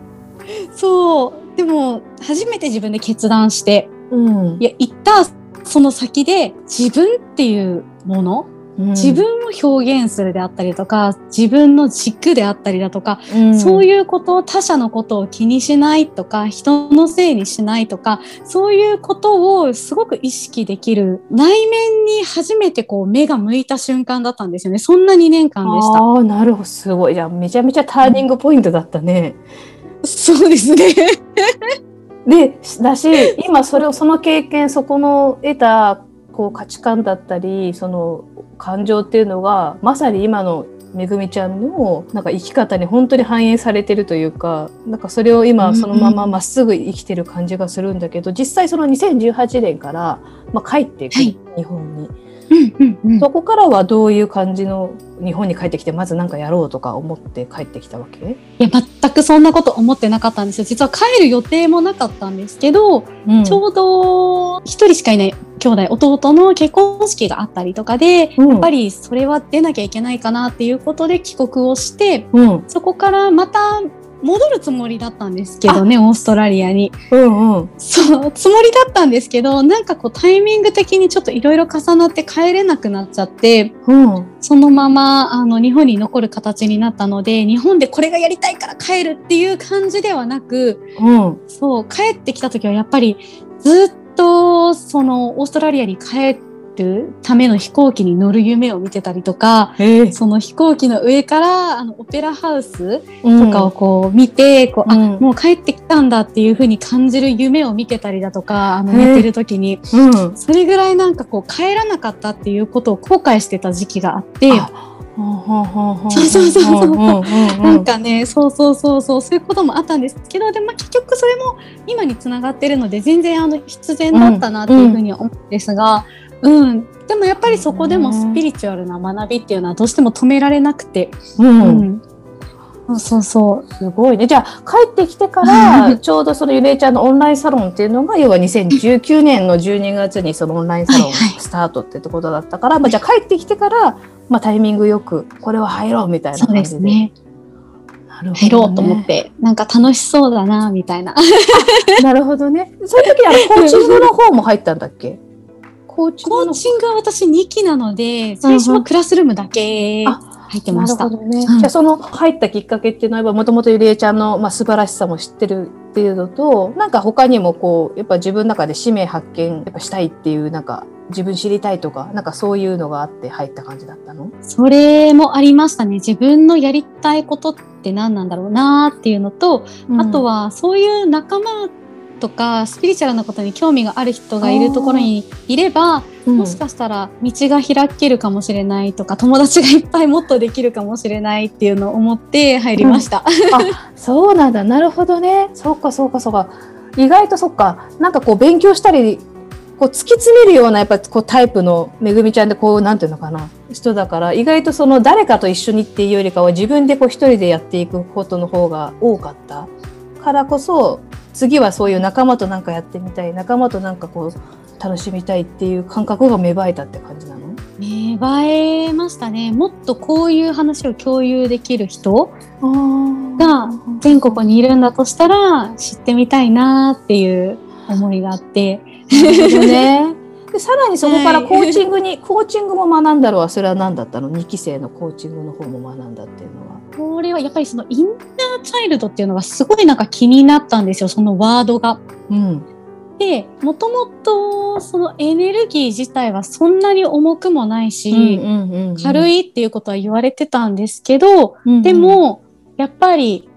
そう。でも初めて自分で決断して、うん、いや行ったその先で自分っていうもの、うん、自分を表現するであったりとか自分の軸であったりだとか、うん、そういうことを他者のことを気にしないとか人のせいにしないとかそういうことをすごく意識できる内面に初めてこう目が向いた瞬間だったんですよね。そんな2年間でした。あなるほど。すごい。じゃあめちゃめちゃターニングポイントだったね。そうですねでだし今それをその経験そこの得たこう価値観だったりその感情っていうのがまさに今のめぐみちゃんのなんか生き方に本当に反映されてるというかなんかそれを今そのまままっすぐ生きてる感じがするんだけど、実際その2018年から、まあ、帰っていく、はい、日本に。そこからはどういう感じの日本に帰ってきてまず何かやろうとか思って帰ってきたわけ？いや全くそんなこと思ってなかったんですよ。実は帰る予定もなかったんですけど、うん、ちょうど1人しかいない兄弟弟の結婚式があったりとかで、うん、やっぱりそれは出なきゃいけないかなっていうことで帰国をして、うん、そこからまた戻るつもりだったんですけどねオーストラリアに、うんうん、そうつもりだったんですけどなんかこうタイミング的にちょっといろいろ重なって帰れなくなっちゃって、うん、そのままあの日本に残る形になったので日本でこれがやりたいから帰るっていう感じではなく、うん、そう帰ってきた時はやっぱりずっとそのオーストラリアに帰ってるための飛行機に乗る夢を見てたりとか、その飛行機の上からあのオペラハウスとかをこう見て、うん、こうあ、もう帰ってきたんだっていう風に感じる夢を見てたりだとかあの寝てる時に、うん、それぐらいなんかこう帰らなかったっていうことを後悔してた時期があって。そうそうそうそう。なんかね、そうそうそうそう、そういうこともあったんですけど、でも結局それも今につながってるので、全然あの必然だったなっていうふうに思うんですが、うん、でもやっぱりそこでもスピリチュアルな学びっていうのはどうしても止められなくて、うん、うん、そうそうすごいね。じゃあ帰ってきてからちょうどそのゆれいちゃんのオンラインサロンっていうのが要は2019年の12月にそのオンラインサロンスタートってところだったから、はいはい、まあ、じゃあ帰ってきてから、まあ、タイミングよくこれは入ろうみたいな感じで。そうですね。なるほど、ね、入ろうと思ってなんか楽しそうだなみたいな。なるほどね。その時あのコーチングの方も入ったんだっけ？コーチコーチングは私2期なので、最初はクラスルームだけ入ってました。ね。うん、じゃあその入ったきっかけっていうのは、もともとゆりえちゃんの、まあ、素晴らしさも知ってるっていうのと、なんか他にもこう、やっぱ自分の中で使命発見やっぱしたいっていう、なんか自分知りたいとか、なんかそういうのがあって入った感じだったの？それもありましたね。自分のやりたいことって何なんだろうなっていうのと、うん、あとはそういう仲間とかスピリチュアルなことに興味がある人がいるところにいれば、もしかしたら道が開けるかもしれないとか友達がいっぱいもっとできるかもしれないっていうのを思って入りました。うん、あそうなんだ。なるほどね。そうかそうかそうか。意外とそっか。なんかこう勉強したりこう突き詰めるようなやっぱこうタイプのめぐみちゃんでこうなんていうのかな。人だから意外とその誰かと一緒にっていうよりかは自分でこう一人でやっていくことの方が多かったからこそ次はそういう仲間となんかやってみたい仲間となんかこう楽しみたいっていう感覚が芽生えたって感じなの？芽生えましたね。もっとこういう話を共有できる人が全国にいるんだとしたら知ってみたいなっていう思いがあって。ねでさらにそこからコーチングに、はい、コーチングも学んだろうそれは何だったの？2期生のコーチングの方も学んだっていうのは。これはやっぱりそのインナーチャイルドっていうのがすごいなんか気になったんですよそのワードが。うん、でもともとそのエネルギー自体はそんなに重くもないし、軽いっていうことは言われてたんですけど、うんうん、でもやっぱり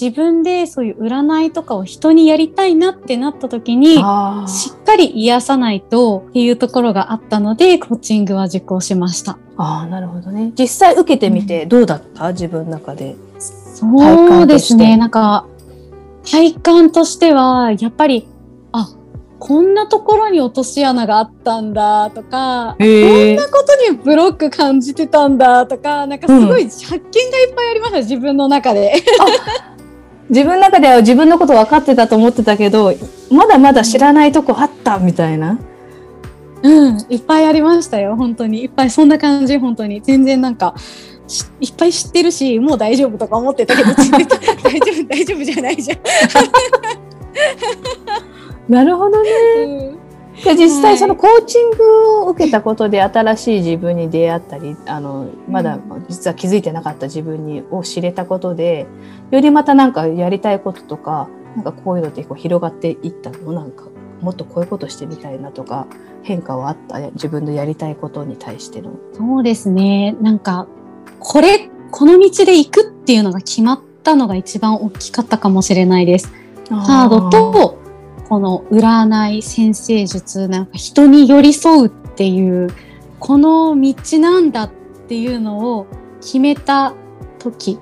自分でそういう占いとかを人にやりたいなってなった時に、しっかり癒さないとっていうところがあったので、コーチングは受講しました。ああ、なるほどね。実際受けてみてどうだった、うん、自分の中で。そうですね。なんか、体感としては、やっぱり、あ、こんなところに落とし穴があったんだとか、こんなことにブロック感じてたんだとか、なんかすごい発見がいっぱいありました、うん、自分の中で。自分の中では自分のこと分かってたと思ってたけど、まだまだ知らないとこあったみたいな。うん、いっぱいありましたよ、本当に。いっぱいそんな感じ、本当に。全然なんか、いっぱい知ってるし、もう大丈夫とか思ってたけど、大丈夫、大丈夫じゃないじゃん。なるほどね。うんで実際そのコーチングを受けたことで新しい自分に出会ったりあのまだ実は気づいてなかった自分にを知れたことでよりまたなんかやりたいこととかなんかこういうのってこう広がっていったの？なんかもっとこういうことしてみたいなとか変化はあった？自分のやりたいことに対しての。そうですね。なんかこれこの道で行くっていうのが決まったのが一番大きかったかもしれないです。カードとこの占い先生術なんか人に寄り添うっていうこの道なんだっていうのを決めた時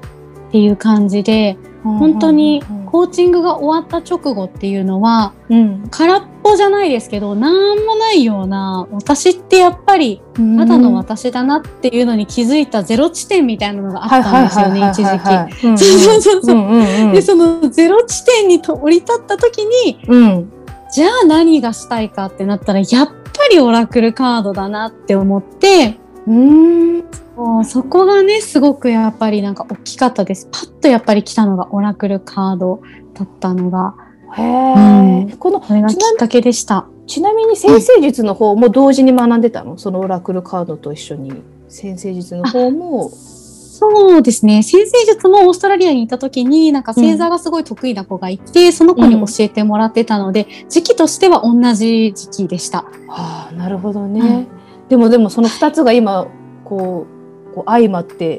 っていう感じで本当にコーチングが終わった直後っていうのは、うん、空っぽじゃないですけど何もないような私ってやっぱりただの私だなっていうのに気づいたゼロ地点みたいなのがあったんですよね一時期。そうそうそう。でそのゼロ地点に降り立った時に、うん、じゃあ何がしたいかってなったらやっぱりオラクルカードだなって思ってうん。そこがねすごくやっぱりなんか大きかったです。パッとやっぱり来たのがオラクルカードだったのが。へえ、うん、このこれがきっかけでした。ちなみに先生術の方も同時に学んでたの、うん、そのオラクルカードと一緒に。先生術の方も。そうですね。先生術もオーストラリアにいた時に、なんか星座がすごい得意な子がいて、うん、その子に教えてもらってたので、時期としては同じ時期でした。はあ、なるほどね。うん、でもでもその2つが今、こう、こう相まって、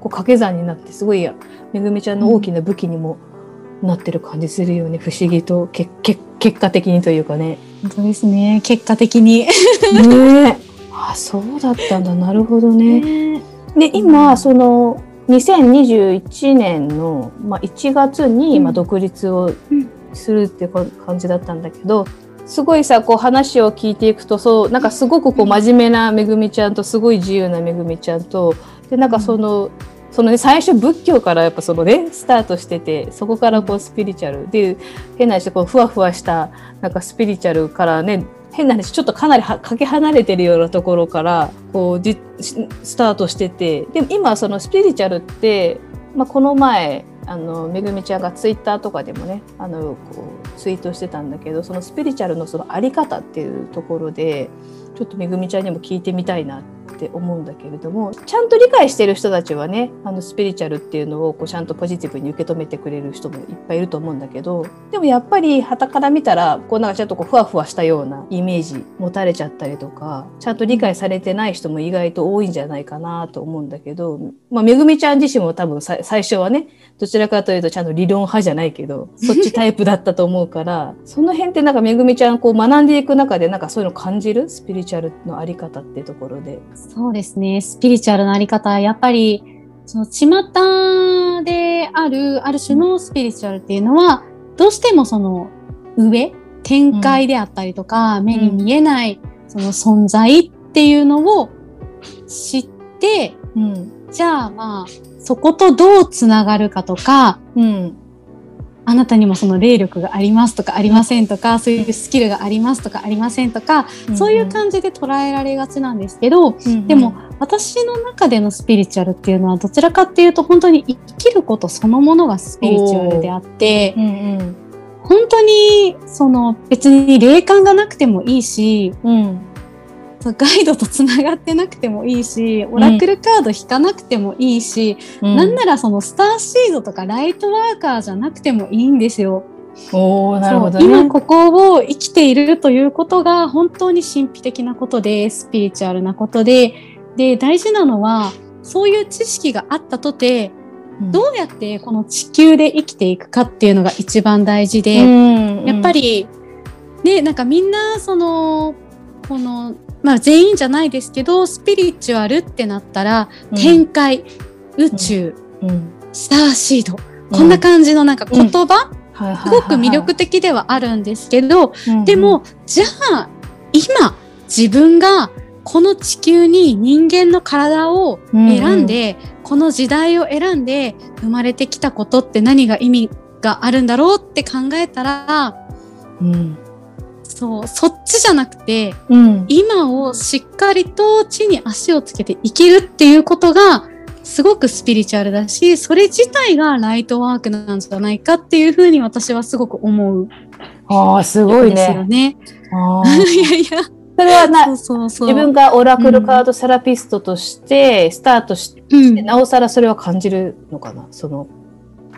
こう掛け算になって、すごい、めぐみちゃんの大きな武器にもなってる感じするよね。不思議と、けけ結果的にというかね。本当ですね。結果的に。ね あ、そうだったんだ。なるほどね。ねで今その2021年の、まあ、1月に、まあ、独立をするっていう感じだったんだけど、すごいさこう話を聞いていくとそうなんかすごくこう真面目なめぐみちゃんとすごい自由なめぐみちゃんとでなんかその。そのね、最初仏教からやっぱそのねスタートしててそこからこうスピリチュアルで変な話こうふわふわしたなんかスピリチュアルからね変な話ちょっとかなりかけ離れてるようなところからこうじスタートしててでも今そのスピリチュアルって、まあ、この前あのめぐみちゃんがツイッターとかでもねあのこうツイートしてたんだけどそのスピリチュアルのその在り方っていうところでちょっとめぐみちゃんにも聞いてみたいなって思うんだけれどもちゃんと理解してる人たちはねあのスピリチュアルっていうのをこうちゃんとポジティブに受け止めてくれる人もいっぱいいると思うんだけどでもやっぱり旗から見たらこうなんかちょっとこうふわふわしたようなイメージ持たれちゃったりとかちゃんと理解されてない人も意外と多いんじゃないかなと思うんだけど、まあ、めぐみちゃん自身も多分最初はねどちらかというとちゃんと理論派じゃないけどそっちタイプだったと思うから その辺ってなんかめぐみちゃんこう学んでいく中でなんかそういうの感じる？スピリチュアルのあり方っていうところで。そうですね。スピリチュアルのあり方。やっぱりその巷であるある種のスピリチュアルっていうのはどうしてもその上展開であったりとか、うん、目に見えないその存在っていうのを知って、うん、じゃあまあそことどうつながるかとか、うん、あなたにもその霊力がありますとかありませんとか、そういうスキルがありますとかありませんとか、うんそういう感じで捉えられがちなんですけど、うんでも私の中でのスピリチュアルっていうのはどちらかっていうと本当に生きることそのものがスピリチュアルであって、うんうん、本当にその別に霊感がなくてもいいし、うんガイドとつながってなくてもいいしオラクルカード引かなくてもいいし、うん、なんならそのスターシードとかライトワーカーじゃなくてもいいんですよ。おなるほど、ね、今ここを生きているということが本当に神秘的なことでスピリチュアルなことでで大事なのはそういう知識があったとてどうやってこの地球で生きていくかっていうのが一番大事で、やっぱりねなんかみんなそのこのまあ全員じゃないですけどスピリチュアルってなったら、天界宇宙、スターシードこんな感じのなんか言葉、すごく魅力的ではあるんですけど、でもじゃあ今自分がこの地球に人間の体を選んで、うん。うん、この時代を選んで生まれてきたことって何が意味があるんだろうって考えたら、うん、そうそっちじゃなくて、うん、今をしっかりと地に足をつけて生きるっていうことがすごくスピリチュアルだしそれ自体がライトワークなんじゃないかっていうふうに私はすごく思う。ああすごいね。ですよね。いやいやそれはな自分がオラクルカードセラピストとしてスタートして、うん、なおさらそれは感じるのかな？その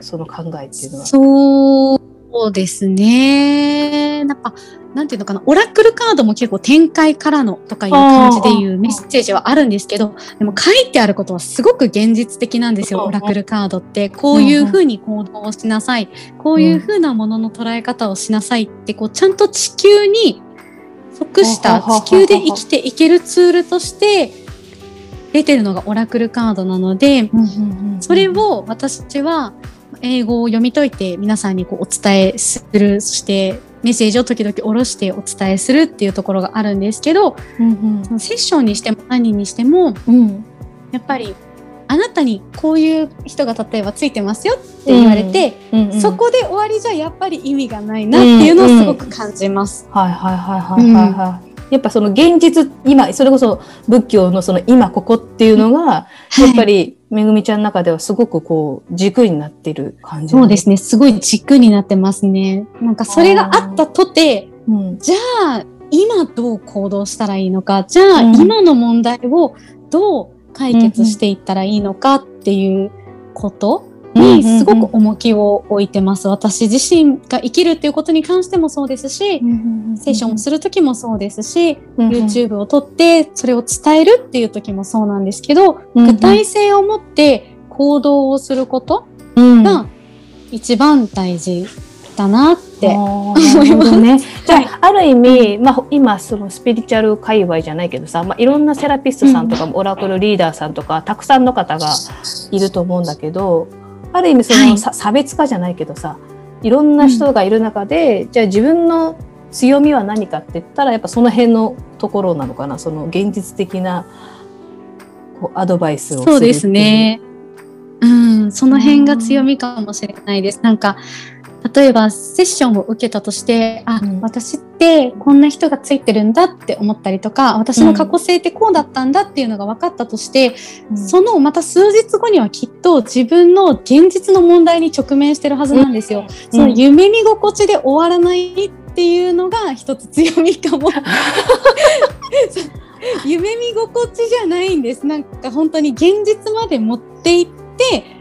その考えっていうのは。そうですね。なんか、なんていうのかな、オラクルカードも結構展開からのとかいう感じでいうメッセージはあるんですけど、でも書いてあることはすごく現実的なんですよ、オラクルカードって。こういうふうに行動をしなさい。こういうふうなものの捉え方をしなさいって、こう、ちゃんと地球に即した地球で生きていけるツールとして出てるのがオラクルカードなので、それを私は英語を読み解いて皆さんにこうお伝えするそしてメッセージを時々下ろしてお伝えするっていうところがあるんですけど、うんうん、セッションにしても何にしても、うん、やっぱりあなたにこういう人が例えばついてますよって言われて、うんうんうん、そこで終わりじゃやっぱり意味がないなっていうのをすごく感じます。はいはいはいはいはいはい。やっぱその現実今それこそ仏教のその今ここっていうのが、やっぱりめぐみちゃんの中ではすごくこう軸になってる感じ、そうですね。すごい軸になってますね。なんかそれがあったとて、うん、じゃあ今どう行動したらいいのかじゃあ今の問題をどう解決していったらいいのかっていうことにすごく重きを置いてます。私自身が生きるっていうことに関してもそうですし、セッションをする時もそうですし、YouTube を撮ってそれを伝えるっていう時もそうなんですけど、具体性を持って行動をすることが一番大事だなって思います。ね。じゃあ、ある意味、まあ、今そのスピリチュアル界隈じゃないけどさ、まあ、いろんなセラピストさんとか、うん、オラクルリーダーさんとかたくさんの方がいると思うんだけどある意味その、はい、差別化じゃないけどさいろんな人がいる中で、うん、じゃあ自分の強みは何かって言ったらやっぱその辺のところなのかな。その現実的なこうアドバイスをそうですね。うん、その辺が強みかもしれないです。なんか例えばセッションを受けたとしてあ、うん、私ってこんな人がついてるんだって思ったりとか私の過去性ってこうだったんだっていうのが分かったとして、うん、そのまた数日後にはきっと自分の現実の問題に直面してるはずなんですよ。うん、その夢見心地で終わらないっていうのが一つ強みかも。夢見心地じゃないんです。なんか本当に現実まで持っていって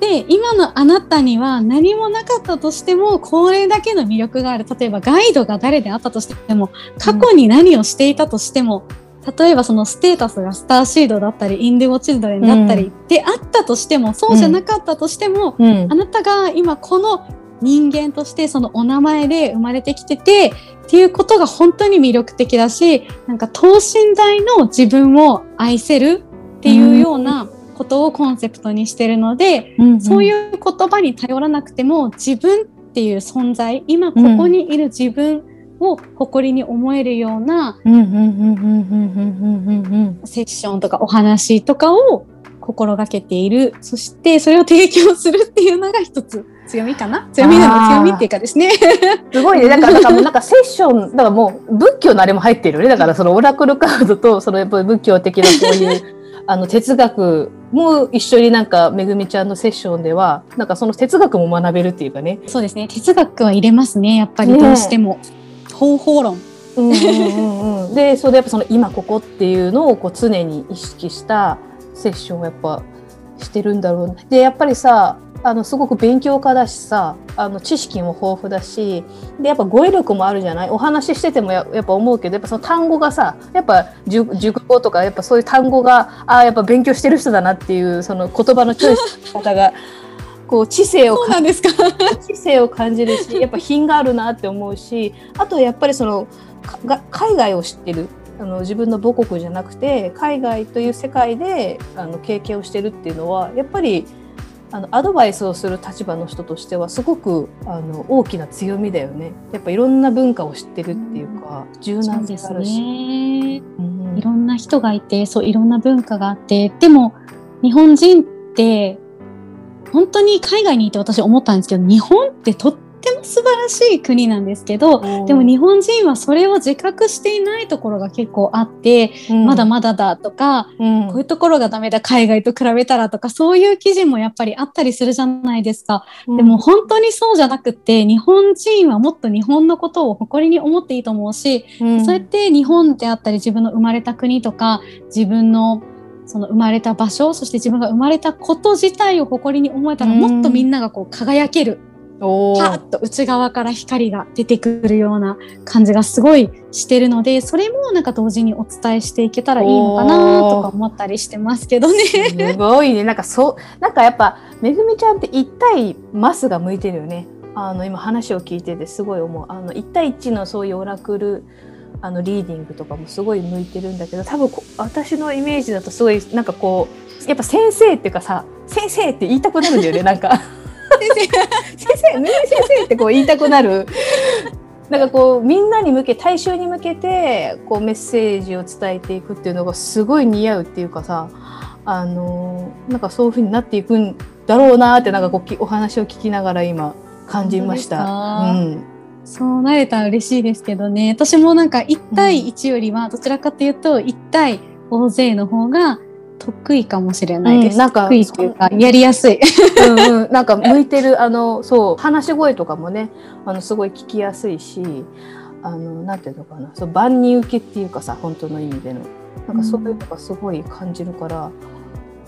で今のあなたには何もなかったとしてもこれだけの魅力がある。例えばガイドが誰であったとしても過去に何をしていたとしても、うん、例えばそのステータスがスターシードだったりインディゴチルドレンだったり、であったとしてもそうじゃなかったとしても、うん、あなたが今この人間としてそのお名前で生まれてきててっていうことが本当に魅力的だしなんか等身大の自分を愛せるっていうような、うんことをコンセプトにしてるので、うんうん、そういう言葉に頼らなくても自分っていう存在今ここにいる自分を誇りに思えるようなセッションとかお話とかを心がけているそしてそれを提供するっていうのが一つ強みかな強みなの強みっていうかですね。すごいね。だから、かなんかセッション、だからもう仏教のあれも入ってるよね。だからそのオラクルカードと、そのやっぱり仏教的なこういうあの哲学も一緒になんかめぐみちゃんのセッションではなんかその哲学も学べるっていうかね。そうですね。哲学は入れますね。やっぱりどうしても、ね、方法論。うんうんうん、でそれやっぱその今ここっていうのをこう常に意識したセッションをやっぱしてるんだろう。でやっぱりさあのすごく勉強家だしさあの知識も豊富だしでやっぱ語彙力もあるじゃない？お話ししててもややっぱ思うけどやっぱその単語がさやっぱ熟語とかやっぱそういう単語があやっぱ勉強してる人だなっていうその言葉のチョイス方が こう知性を感じ知性を感じるしやっぱ品があるなって思うしあとやっぱりその海外を知ってる。あの自分の母国じゃなくて海外という世界であの経験をしてるっていうのはやっぱりあのアドバイスをする立場の人としてはすごくあの大きな強みだよね。やっぱいろんな文化を知ってるっていうか、うん、柔軟性あるし、ね。うん、いろんな人がいてそういろんな文化があってでも日本人って本当に海外にいて私思ったんですけど日本ってとってっても素晴らしい国なんですけどでも日本人はそれを自覚していないところが結構あって、うん、まだまだだとか、うん、こういうところがダメだ海外と比べたらとかそういう記事もやっぱりあったりするじゃないですか、うん、でも本当にそうじゃなくって日本人はもっと日本のことを誇りに思っていいと思うし、そうやって日本であったり自分の生まれた国とか自分のその生まれた場所そして自分が生まれたこと自体を誇りに思えたらもっとみんながこう輝けるパーッと内側から光が出てくるような感じがすごいしてるのでそれもなんか同時にお伝えしていけたらいいのかなとか思ったりしてますけどね。すごいねなんかそうなんかやっぱめぐみちゃんって1対マスが向いてるよね。あの今話を聞いててすごい思うあの1対1のそういうオラクルあのリーディングとかもすごい向いてるんだけど多分私のイメージだとすごいなんかこうやっぱ先生っていうかさ先生って言いたくなるんだよねなんか。先生先生先生ってこう言いたくなる。なんかこうみんなに向け大衆に向けてこうメッセージを伝えていくっていうのがすごい似合うっていうかさあのなんかそういうふうになっていくんだろうなってなんかこうお話を聞きながら今感じました。うん、そうなれたら嬉しいですけどね。私もなんか1対1よりはどちらかというと1対大勢の方が得意かもしれないです。うん、なんか得意というかやりやすい。うん、うん、なんか向いてるあのそう話し声とかもねあのすごい聞きやすいし、あのなんていうのかな。そう万人受けっていうかさ本当の意味での。なんかそういうのがすごい感じるから、うん、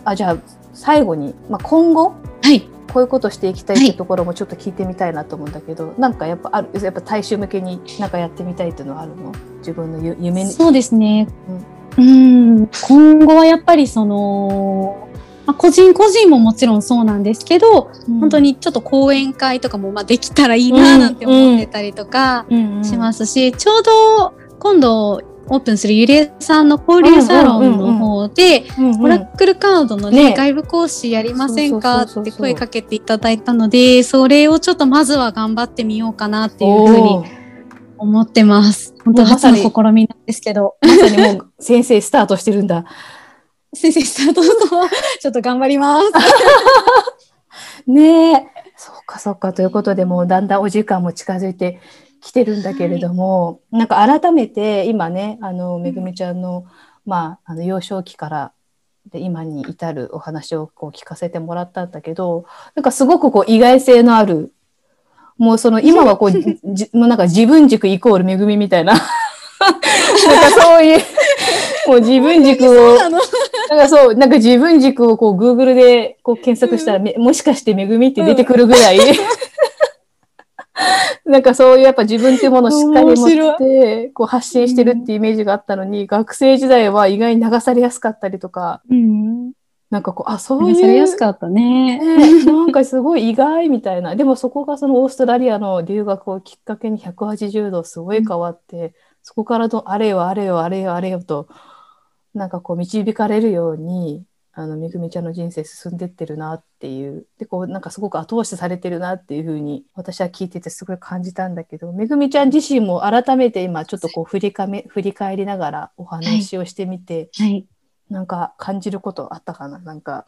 あじゃあ最後にまあ今後。はい。こういうことしていきたいってい。うところもちょっと聞いてみたいなと思うんだけど、はい、なんかやっぱあるやっぱ大衆向けになんかやってみたいっていうのはあるの？自分の夢に。そうですね、うんうん。今後はやっぱりその、まあ、個人個人ももちろんそうなんですけど、うん、本当にちょっと講演会とかもまあできたらいいななんて思ってたりとかしますし、ちょうど今度オープンするゆりえさんの交流サロンの方で、オラクルカードのね、ね。外部講師やりませんか？って声かけていただいたので、それをちょっとまずは頑張ってみようかなっていうふうに思ってます。本当初の試みなんですけど。まさにもう 先生スタートしてるんだ。先生スタート ちょっと頑張ります。ねえ。そうかそうかということでもうだんだんお時間も近づいてきてるんだけれども、はい、なんか改めて今ねあのめぐみちゃんの、まああの幼少期からで今に至るお話をこう聞かせてもらったんだけどなんかすごくこう意外性のあるもうその今はこう、じもうなんか自分軸イコール恵みみたいな。なんかそういう、もう自分軸を、なんかそう、なんか自分軸をこう Google でこう検索したら、うん、もしかして恵みって出てくるぐらい、うん、なんかそういうやっぱ自分っていうものをしっかり持って、こう発信してるっていうイメージがあったのに、学生時代は意外に流されやすかったりとか、うんなんかこう、あ、そういう。されやすかったね。ねなんかすごい意外みたいな。でもそこがそのオーストラリアの留学をきっかけに180度すごい変わって、うん、そこからとあれよあれよあれよあれよと、なんかこう導かれるように、あの、めぐみちゃんの人生進んでってるなっていう。で、こう、なんかすごく後押しされてるなっていうふうに、私は聞いててすごい感じたんだけど、めぐみちゃん自身も改めて今ちょっとこう振りかめ、振り返りながらお話をしてみて、はい、はいなんか感じることあったかな？なんか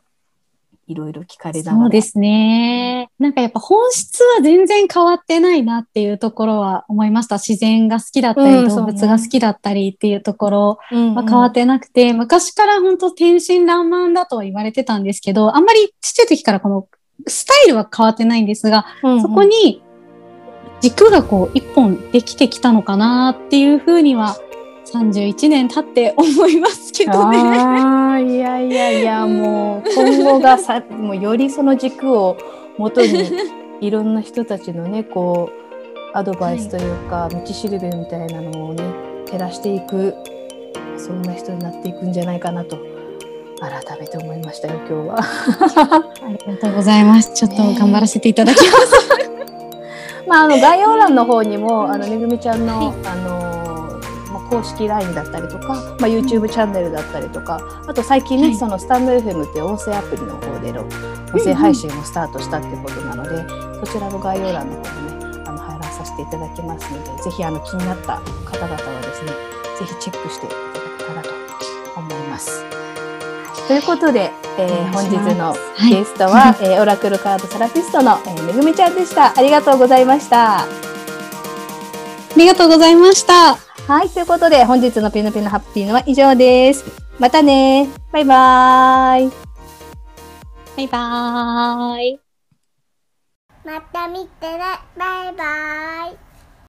いろいろ聞かれな。そうですね。なんかやっぱ本質は全然変わってないなっていうところは思いました。自然が好きだったり、動物が好きだったりっていうところは変わってなくて、うんうん、昔から本当天真爛漫だとは言われてたんですけど、あんまりちっちゃい時からこのスタイルは変わってないんですが、うんうん、そこに軸がこう一本できてきたのかなっていうふうには31年経って思いますけどね。あいやいやいやもう今後がさもうよりその軸を元にいろんな人たちのね こうアドバイスというか、はい、道しるべみたいなのをね照らしていくそんな人になっていくんじゃないかなと改めて思いましたよ今日は。ありがとうございます。ちょっと頑張らせていただきます、ね、まああの概要欄の方にもあのめぐみちゃんの、はい、あの公式 LINE だったりとか、まあ、YouTube チャンネルだったりとかあと最近ね、はい、そのスタンド FM って音声アプリの方での音声配信もスタートしたってことなので、うんうん、そちらの概要欄の方にねあの入らさせていただきますのでぜひあの気になった方々はですねぜひチェックしていただけたらと思います。ということで、えー、本日のゲストは、はい、えー、オラクルカードセラピストの、えー、めぐみちゃんでした。ありがとうございました。ありがとうございました。はい、ということで本日のピノピノハッピーのは以上です。またね。バイバーイ。バイバーイ。また見てね。バイバーイ